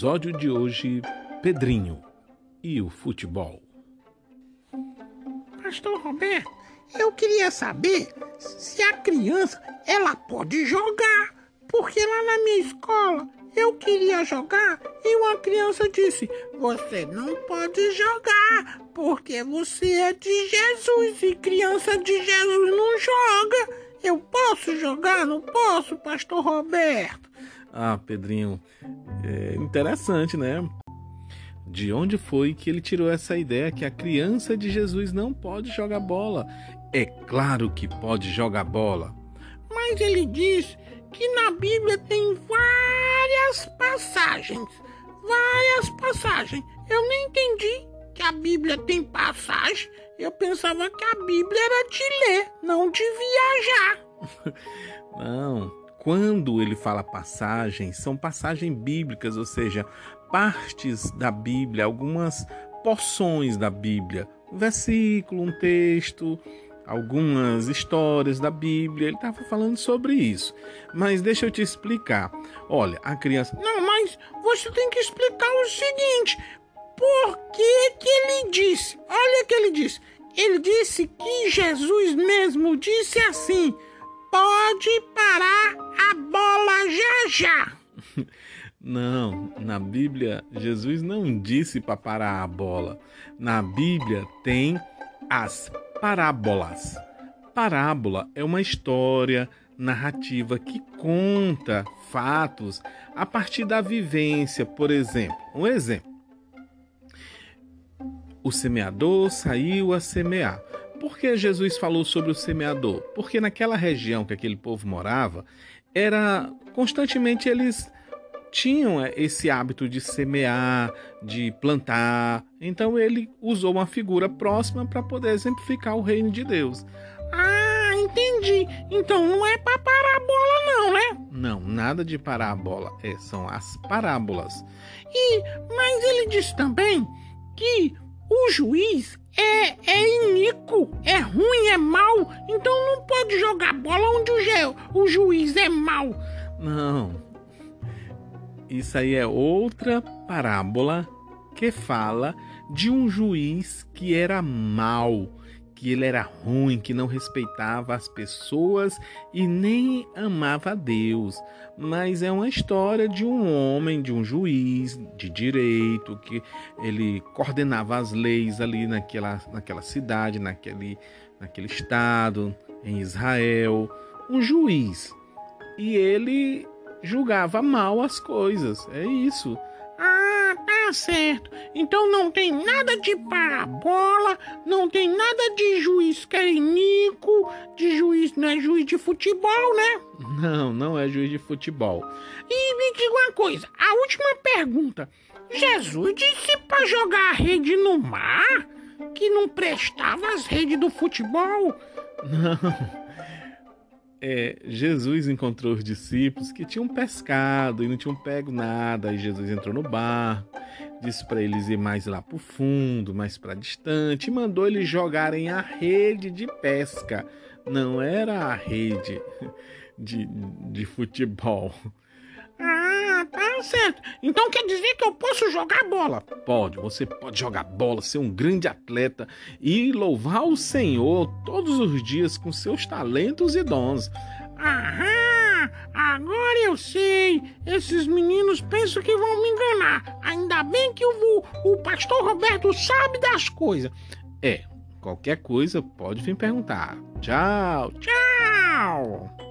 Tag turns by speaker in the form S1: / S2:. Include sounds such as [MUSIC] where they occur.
S1: episódio de hoje, Pedrinho e o futebol.
S2: Pastor Roberto, eu queria saber se a criança ela pode jogar, porque lá na minha escola eu queria jogar e uma criança disse: Você não pode jogar porque você é de Jesus e criança de Jesus não joga. Eu posso jogar? Não posso, Pastor Roberto?
S1: Ah, Pedrinho, é interessante, né? De onde foi que ele tirou essa ideia que a criança de Jesus não pode jogar bola? É claro que pode jogar bola.
S2: Mas ele diz que na Bíblia tem várias passagens. Várias passagens. Eu nem entendi que a Bíblia tem passagem. Eu pensava que a Bíblia era de ler, não de viajar. [LAUGHS]
S1: não. Quando ele fala passagens, são passagens bíblicas, ou seja, partes da Bíblia, algumas porções da Bíblia, um versículo, um texto, algumas histórias da Bíblia. Ele estava falando sobre isso. Mas deixa eu te explicar. Olha, a criança.
S2: Não, mas você tem que explicar o seguinte: por que, que ele disse? Olha o que ele disse. Ele disse que Jesus mesmo disse assim: pode parar a bola já já. [LAUGHS]
S1: Não, na Bíblia, Jesus não disse para parar a bola. Na Bíblia tem as parábolas. Parábola é uma história narrativa que conta fatos a partir da vivência, por exemplo. Um exemplo. O semeador saiu a semear. Por que Jesus falou sobre o semeador? Porque naquela região que aquele povo morava, era constantemente eles tinham é, esse hábito de semear, de plantar. Então ele usou uma figura próxima para poder exemplificar o reino de Deus.
S2: Ah, entendi. Então não é para parar bola, não, né?
S1: Não, nada de parar a bola. É, são as parábolas.
S2: E, mas ele disse também que o juiz é, é iníquo, é ruim, é mau. Então não pode jogar bola onde o, o juiz é mau.
S1: Não, isso aí é outra parábola que fala de um juiz que era mau, que ele era ruim, que não respeitava as pessoas e nem amava a Deus. Mas é uma história de um homem, de um juiz de direito, que ele coordenava as leis ali naquela, naquela cidade, naquele, naquele estado, em Israel. Um juiz. E ele julgava mal as coisas. É isso.
S2: Tá certo. Então não tem nada de parabola, não tem nada de juiz carinico, de juiz, não é juiz de futebol, né?
S1: Não, não é juiz de futebol.
S2: E me diga uma coisa, a última pergunta. Jesus disse para jogar a rede no mar? Que não prestava as redes do futebol?
S1: Não é, Jesus encontrou os discípulos que tinham pescado e não tinham pego nada. Aí Jesus entrou no barco, disse para eles ir mais lá para o fundo, mais para distante, e mandou eles jogarem a rede de pesca. Não era a rede de, de futebol.
S2: Ah, certo. Então quer dizer que eu posso jogar bola?
S1: Pode, você pode jogar bola, ser um grande atleta e louvar o Senhor todos os dias com seus talentos e dons.
S2: Aham, agora eu sei. Esses meninos pensam que vão me enganar. Ainda bem que o, o pastor Roberto sabe das coisas.
S1: É, qualquer coisa pode vir perguntar. Tchau.
S2: Tchau.